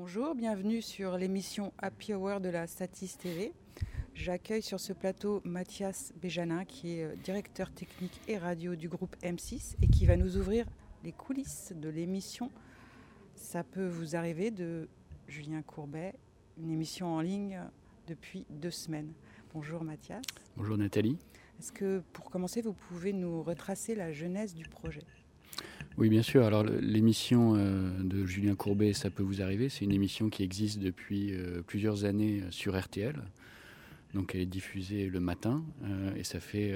Bonjour, bienvenue sur l'émission Happy Hour de la Statis TV. J'accueille sur ce plateau Mathias Béjanin, qui est euh, directeur technique et radio du groupe M6 et qui va nous ouvrir les coulisses de l'émission Ça peut vous arriver de Julien Courbet, une émission en ligne depuis deux semaines. Bonjour Mathias. Bonjour Nathalie. Est-ce que pour commencer, vous pouvez nous retracer la genèse du projet? Oui, bien sûr. Alors, l'émission euh, de Julien Courbet, Ça peut vous arriver, c'est une émission qui existe depuis euh, plusieurs années euh, sur RTL. Donc, elle est diffusée le matin et ça fait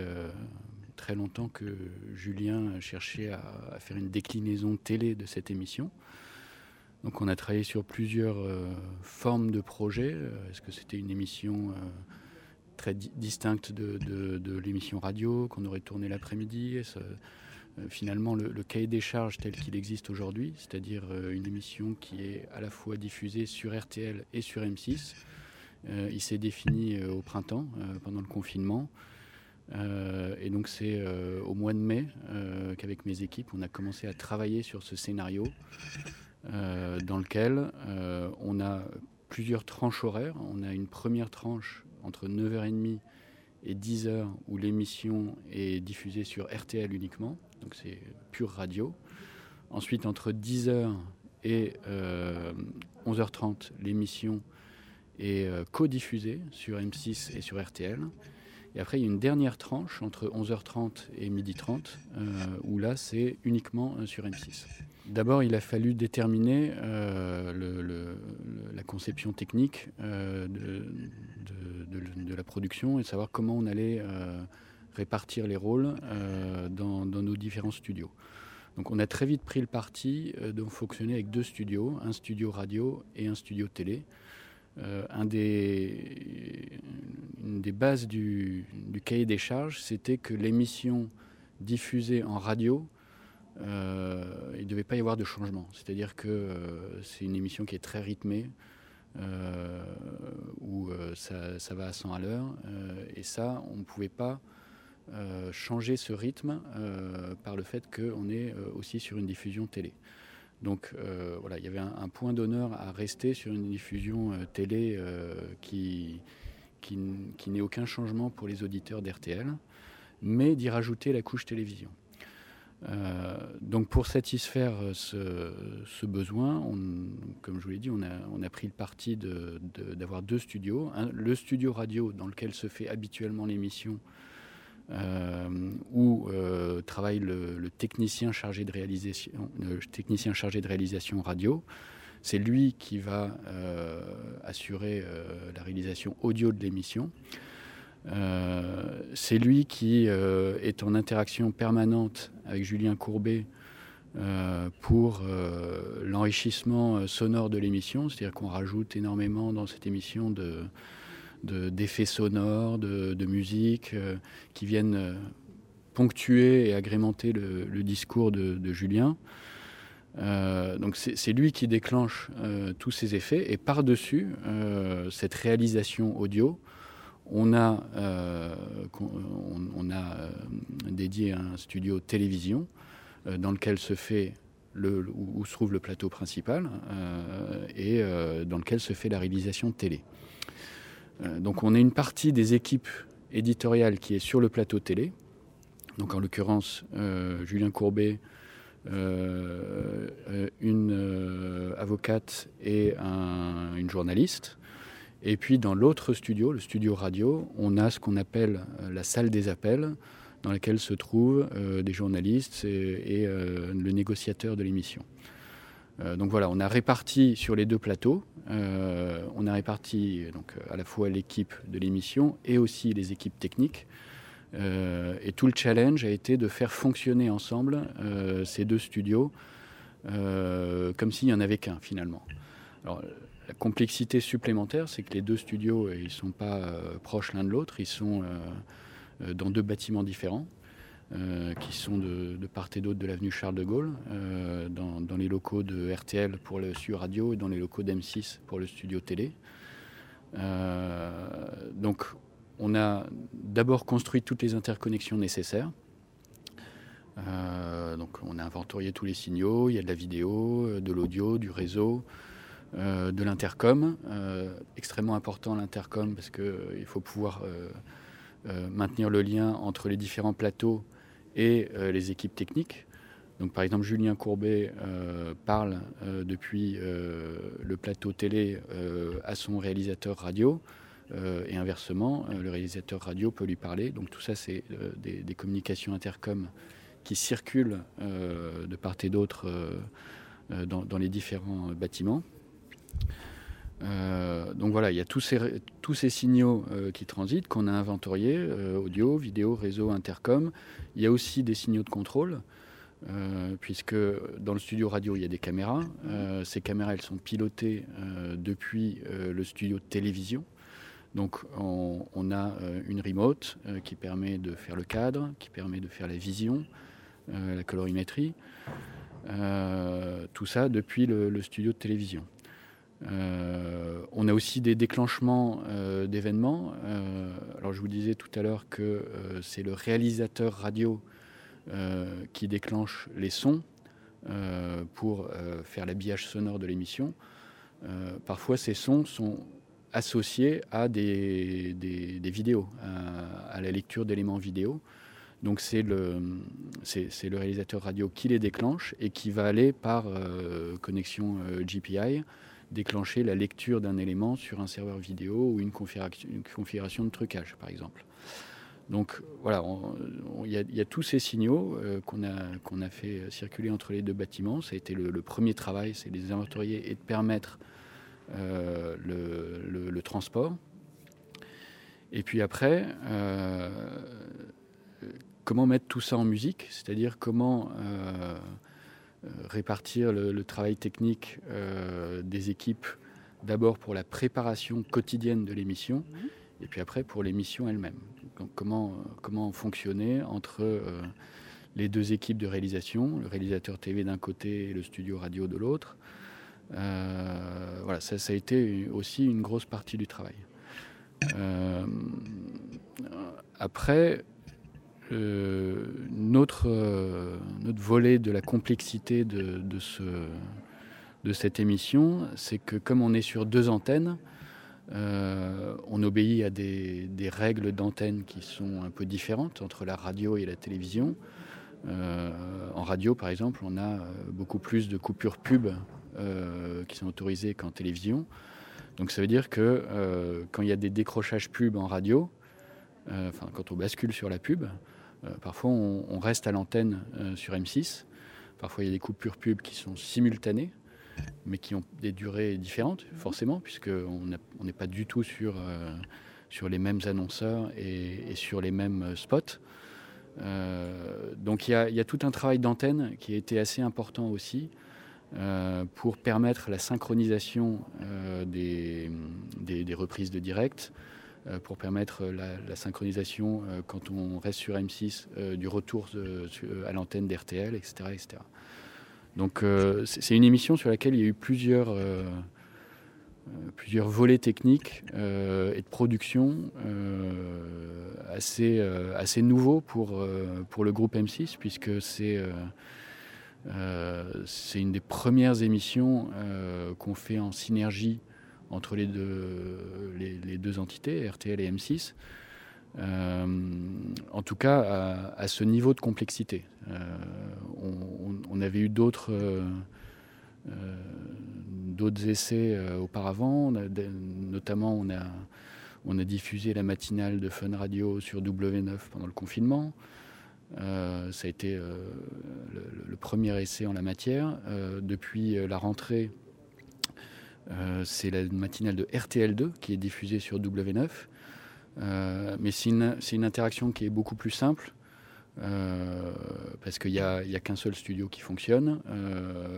très longtemps que Julien cherchait à, faire une déclinaison télé de cette émission. Donc, on a travaillé sur plusieurs formes de projets. Est-ce que c'était une émission très distincte de, de l'émission radio qu'on aurait tournée l'après-midi? Finalement le, cahier des charges tel qu'il existe aujourd'hui, c'est-à-dire euh, une émission qui est à la fois diffusée sur RTL et sur M6. Euh, il s'est défini au printemps, pendant le confinement. et donc c'est au mois de mai qu'avec mes équipes, on a commencé à travailler sur ce scénario dans lequel on a plusieurs tranches horaires. On a une première tranche entre 9h30 et 10h où l'émission est diffusée sur RTL uniquement donc c'est pure radio. Ensuite, entre 10h et 11h30, euh, l'émission est euh, co-diffusée sur M6 et sur RTL. Et après, il y a une dernière tranche entre 11h30 et 12h30, euh, où là, c'est uniquement sur M6. D'abord, il a fallu déterminer la conception technique de, la production et savoir comment on allait répartir les rôles euh, dans, nos différents studios. Donc on a très vite pris le parti euh, de fonctionner avec deux studios, un studio radio et un studio télé. Euh, un des, une des bases du, cahier des charges, c'était que l'émission diffusée en radio, il ne devait pas y avoir de changement. C'est-à-dire que c'est une émission qui est très rythmée, où ça, ça, va à 100 à l'heure, et ça, on ne pouvait pas euh, changer ce rythme euh, par le fait qu'on est euh, aussi sur une diffusion télé. Donc voilà, il y avait un, point d'honneur à rester sur une diffusion télé qui, qui, n'ait aucun changement pour les auditeurs d'RTL, mais d'y rajouter la couche télévision. donc pour satisfaire ce, besoin, on, comme je vous l'ai dit, on a, on a, pris le parti d'avoir deux studios. le studio radio dans lequel se fait habituellement l'émission où euh, travaille le, technicien chargé de réalisation, technicien chargé de réalisation radio. C'est lui qui va euh, assurer la réalisation audio de l'émission. c'est lui qui est en interaction permanente avec Julien Courbet pour l'enrichissement sonore de l'émission, c'est-à-dire qu'on rajoute énormément dans cette émission de, d'effets sonores, de, musique, euh, qui viennent euh, ponctuer et agrémenter le, discours de, Julien. Euh, donc c'est lui qui déclenche tous ces effets et par-dessus cette réalisation audio, on a, on, a dédié un studio télévision dans lequel se fait le, où, se trouve le plateau principal et dans lequel se fait la réalisation télé. Euh, donc on a une partie des équipes éditoriales qui est sur le plateau télé. Donc en l'occurrence, euh, Julien Courbet, euh, une avocate et une journaliste. Et puis dans l'autre studio, le studio radio, on a ce qu'on appelle la salle des appels, dans laquelle se trouvent des journalistes et le négociateur de l'émission. Euh, donc voilà, on a réparti sur les deux plateaux, euh, on a réparti donc, à la fois l'équipe de l'émission et aussi les équipes techniques. Euh, et tout le challenge a été de faire fonctionner ensemble ces deux studios comme s'il n'y en avait qu'un finalement. La complexité supplémentaire, c'est que les deux studios, ils ne sont pas proches l'un de l'autre, ils sont dans deux bâtiments différents. Euh, qui sont de, part et d'autre de l'avenue Charles de Gaulle, euh, dans, les locaux de RTL pour le studio radio et dans les locaux d'M6 pour le studio télé. Euh, donc on a d'abord construit toutes les interconnexions nécessaires. donc on a inventorié tous les signaux, il y a de la vidéo, de l'audio, du réseau. de l'intercom, extrêmement important l'intercom parce qu'il faut pouvoir maintenir le lien entre les différents plateaux et les équipes techniques. Donc, par exemple, Julien Courbet parle depuis le plateau télé à son réalisateur radio. Euh, et inversement, euh, le réalisateur radio peut lui parler. Donc tout ça, c'est euh, des, communications intercom qui circulent de part et d'autre dans, les différents bâtiments. Donc voilà, il y a tous ces, signaux qui transitent qu'on a inventoriés, audio, vidéo, réseau, intercom. Il y a aussi des signaux de contrôle, puisque dans le studio radio, il y a des caméras. ces caméras, elles sont pilotées depuis le studio de télévision. Donc on, a euh, une remote euh, qui permet de faire le cadre, qui permet de faire la vision, euh, la colorimétrie, tout ça depuis le, studio de télévision. On a aussi des déclenchements d'événements. alors je vous disais tout à l'heure que c'est le réalisateur radio qui déclenche les sons pour faire l'habillage sonore de l'émission. parfois ces sons sont associé à des, vidéos, à, la lecture d'éléments vidéo. Donc c'est le, c'est, le réalisateur radio qui les déclenche et qui va aller par euh, connexion euh, GPI déclencher la lecture d'un élément sur un serveur vidéo ou une configuration, de trucage par exemple. Donc voilà, il y, a tous ces signaux euh, qu'on a, a fait circuler entre les deux bâtiments. Ça a été le, premier travail, c'est les inventorier et de permettre euh, le, transport. Et puis après, euh, comment mettre tout ça en musique, c'est-à-dire comment répartir le, travail technique des équipes, d'abord pour la préparation quotidienne de l'émission, et puis après pour l'émission elle-même. comment, comment fonctionner entre les deux équipes de réalisation, le réalisateur TV d'un côté et le studio radio de l'autre, euh, voilà, ça, a été aussi une grosse partie du travail. Euh, après, euh, notre, notre volet de la complexité de, de, ce, de cette émission, c'est que comme on est sur deux antennes, on obéit à des, règles d'antenne qui sont un peu différentes entre la radio et la télévision. en radio, par exemple, on a beaucoup plus de coupures pub euh, qui sont autorisés qu'en télévision. Donc ça veut dire que euh, quand il y a des décrochages pub en radio, euh, quand on bascule sur la pub, parfois on, reste à l'antenne sur M6. Parfois il y a des coupures pub qui sont simultanées, mais qui ont des durées différentes, forcément, puisqu'on n'est pas du tout sur, sur les mêmes annonceurs et, sur les mêmes spots. donc il y, a tout un travail d'antenne qui a été assez important aussi euh, pour permettre la synchronisation euh, des, des, reprises de direct, euh, pour permettre la, synchronisation quand on reste sur M6 du retour à l'antenne d'RTL, etc., etc. Donc c'est une émission sur laquelle il y a eu plusieurs, plusieurs volets techniques et de production assez, assez nouveaux pour, pour le groupe M6, puisque c'est euh, c'est une des premières émissions euh, qu'on fait en synergie entre les deux, entités, RTL et M6. Euh, en tout cas, à, ce niveau de complexité. On, avait eu d'autres d'autres essais auparavant, notamment on a, diffusé la matinale de Fun Radio sur W9 pendant le confinement. Euh, ça a été euh, le, premier essai en la matière. Euh, depuis la rentrée, c'est la matinale de RTL2 qui est diffusée sur W9. mais c'est une, interaction qui est beaucoup plus simple. parce qu'il n'y a, qu'un seul studio qui fonctionne,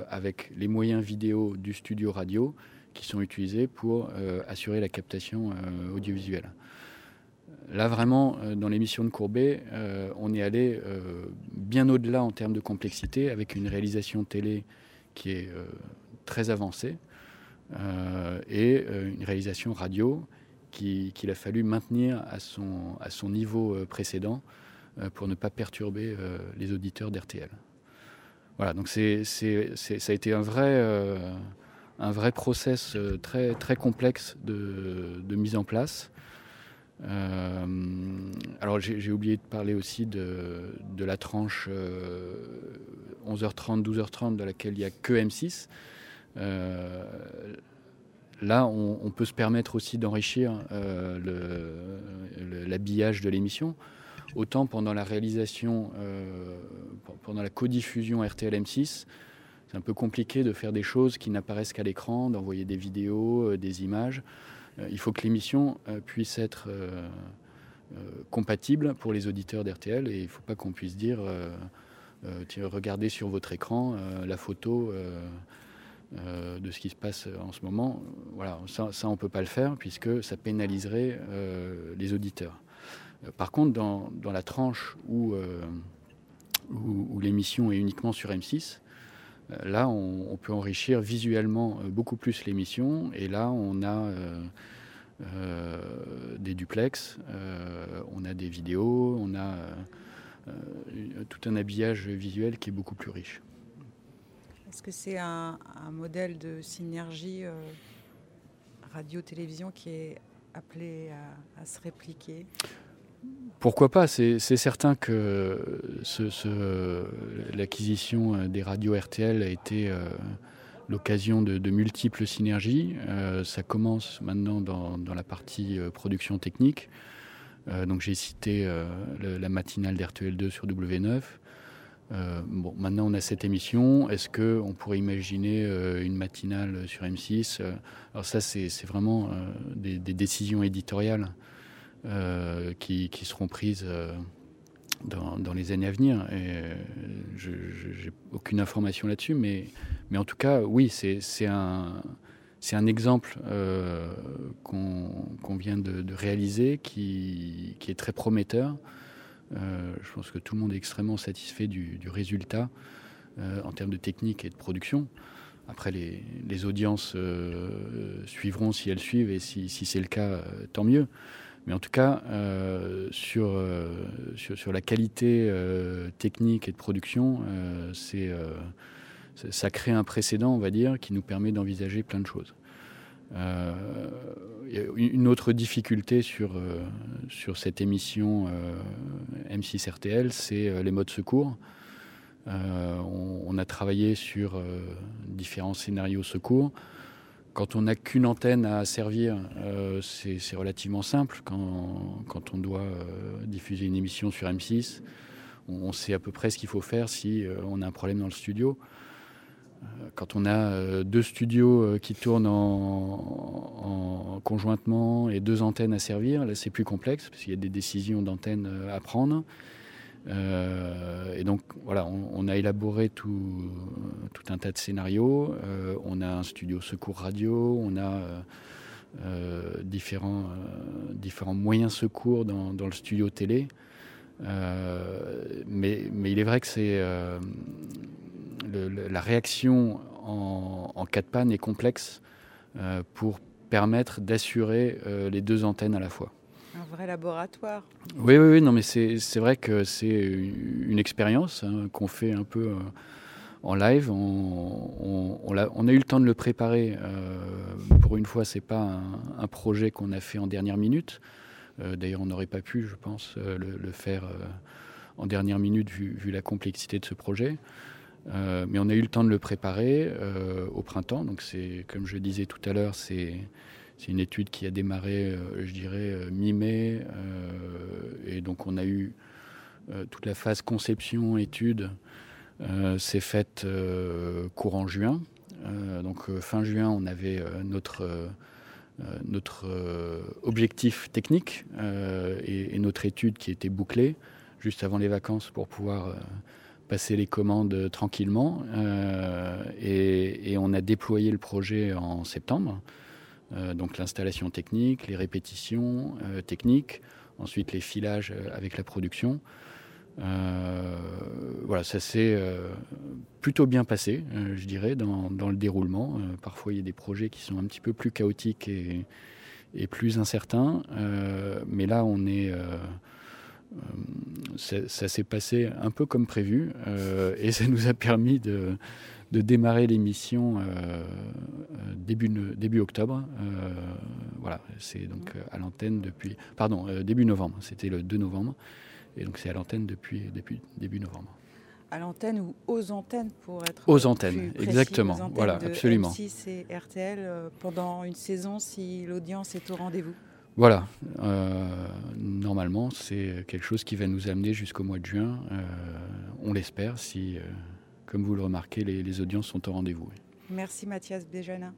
avec les moyens vidéo du studio radio qui sont utilisés pour assurer la captation audiovisuelle. Là, vraiment, euh, dans l'émission de Courbet, euh, on est allé euh, bien au-delà en termes de complexité, avec une réalisation télé qui est très avancée et une réalisation radio qu'il a fallu maintenir à son, niveau précédent pour ne pas perturber les auditeurs d'RTL. Voilà, donc ça a été un vrai, un process très, complexe de, mise en place. alors j'ai oublié de parler aussi de, la tranche 11h30, 12h30 de laquelle il n'y a que M6. Là, on, peut se permettre aussi d'enrichir l'habillage de l'émission autant pendant la réalisation, euh, pendant la codiffusion RTL M6, c'est un peu compliqué de faire des choses qui n'apparaissent qu'à l'écran, d'envoyer des vidéos, euh, des images. Euh, il faut que l'émission puisse être compatible pour les auditeurs d'RTL et il ne faut pas qu'on puisse dire regardez sur votre écran la photo de ce qui se passe en ce moment. Voilà, ça, on ne peut pas le faire puisque ça pénaliserait les auditeurs. Euh, par contre, dans, la tranche euh, où, l'émission est uniquement sur M6, euh, là, on, peut enrichir visuellement beaucoup plus l'émission. Et là, on a des duplex, on a des vidéos, on a tout un habillage visuel qui est beaucoup plus riche. Est-ce que c'est un, modèle de synergie radio-télévision qui est appelé à se répliquer pourquoi pas C'est certain que l'acquisition des radios RTL a été euh, l'occasion de, multiples synergies. Euh, ça commence maintenant dans, la partie euh, production technique. donc j'ai cité la matinale d'RTL 2 sur W9. Bon, maintenant on a cette émission. Est-ce qu'on pourrait imaginer une matinale sur M6 Alors ça, c'est vraiment des, décisions éditoriales. Euh, qui, seront prises euh, dans, les années à venir. Et euh, je n'ai aucune information là-dessus, mais, mais en tout cas, oui, c'est un, un exemple qu'on vient de, réaliser qui, est très prometteur. Je pense que tout le monde est extrêmement satisfait du, résultat en termes de technique et de production. Après, les, audiences suivront si elles suivent, et si, c'est le cas, tant mieux. Mais en tout cas, euh, euh, sur, la qualité euh, technique et de production, ça crée un précédent, on va dire, qui nous permet d'envisager plein de choses. Une autre difficulté sur, sur cette émission M6 RTL, c'est les modes secours. On, a travaillé sur différents scénarios secours. Quand on n'a qu'une antenne à servir, euh, c'est relativement simple. Quand, on doit euh, diffuser une émission sur M6, on, sait à peu près ce qu'il faut faire si euh, on a un problème dans le studio. Quand on a deux studios qui tournent en, conjointement et deux antennes à servir, là c'est plus complexe parce qu'il y a des décisions d'antenne à prendre. Euh, et donc voilà, on, a élaboré tout, un tas de scénarios. Euh, on a un studio secours radio, on a euh, différents, moyens secours dans le studio télé. Mais, mais, il est vrai que c'est la réaction en, en, cas de panne est complexe pour permettre d'assurer les deux antennes à la fois. Un vrai laboratoire. Oui, oui, oui, non, mais c'est vrai que c'est une expérience hein, qu'on fait un peu euh, en live. On, on, a, on, a, eu le temps de le préparer. Euh, pour une fois, c'est pas un, projet qu'on a fait en dernière minute. Euh, d'ailleurs, on n'aurait pas pu, je pense, le, faire en dernière minute vu, la complexité de ce projet. mais on a eu le temps de le préparer au printemps. Donc, c'est, comme je disais tout à l'heure, c'est une étude qui a démarré, euh, je dirais, euh, mi-mai. Euh, et donc on a eu toute la phase conception, étude, c'est faite courant juin. donc fin juin, on avait notre, notre objectif technique et, notre étude qui était bouclée juste avant les vacances pour pouvoir passer les commandes tranquillement. et, on a déployé le projet en septembre. Euh, donc l'installation technique, les répétitions euh, techniques, ensuite les filages euh, avec la production. Voilà, ça s'est plutôt bien passé, je dirais, dans, le déroulement. parfois, il y a des projets qui sont un petit peu plus chaotiques et, plus incertains, mais là, on est ça, s'est passé un peu comme prévu et ça nous a permis de, démarrer l'émission début, début octobre. voilà, c'est donc à l'antenne depuis. Pardon, début novembre. C'était le 2 novembre. Et donc c'est à l'antenne depuis, depuis début novembre. À l'antenne ou aux antennes pour être aux antennes exactement. voilà absolument. M6 et RTL euh, pendant une saison si l'audience est au rendez-vous. Voilà. Euh, normalement c'est quelque chose qui va nous amener jusqu'au mois de juin. Euh, on l'espère si comme vous le remarquez les, les audiences sont au rendez-vous. Merci Mathias Béjanin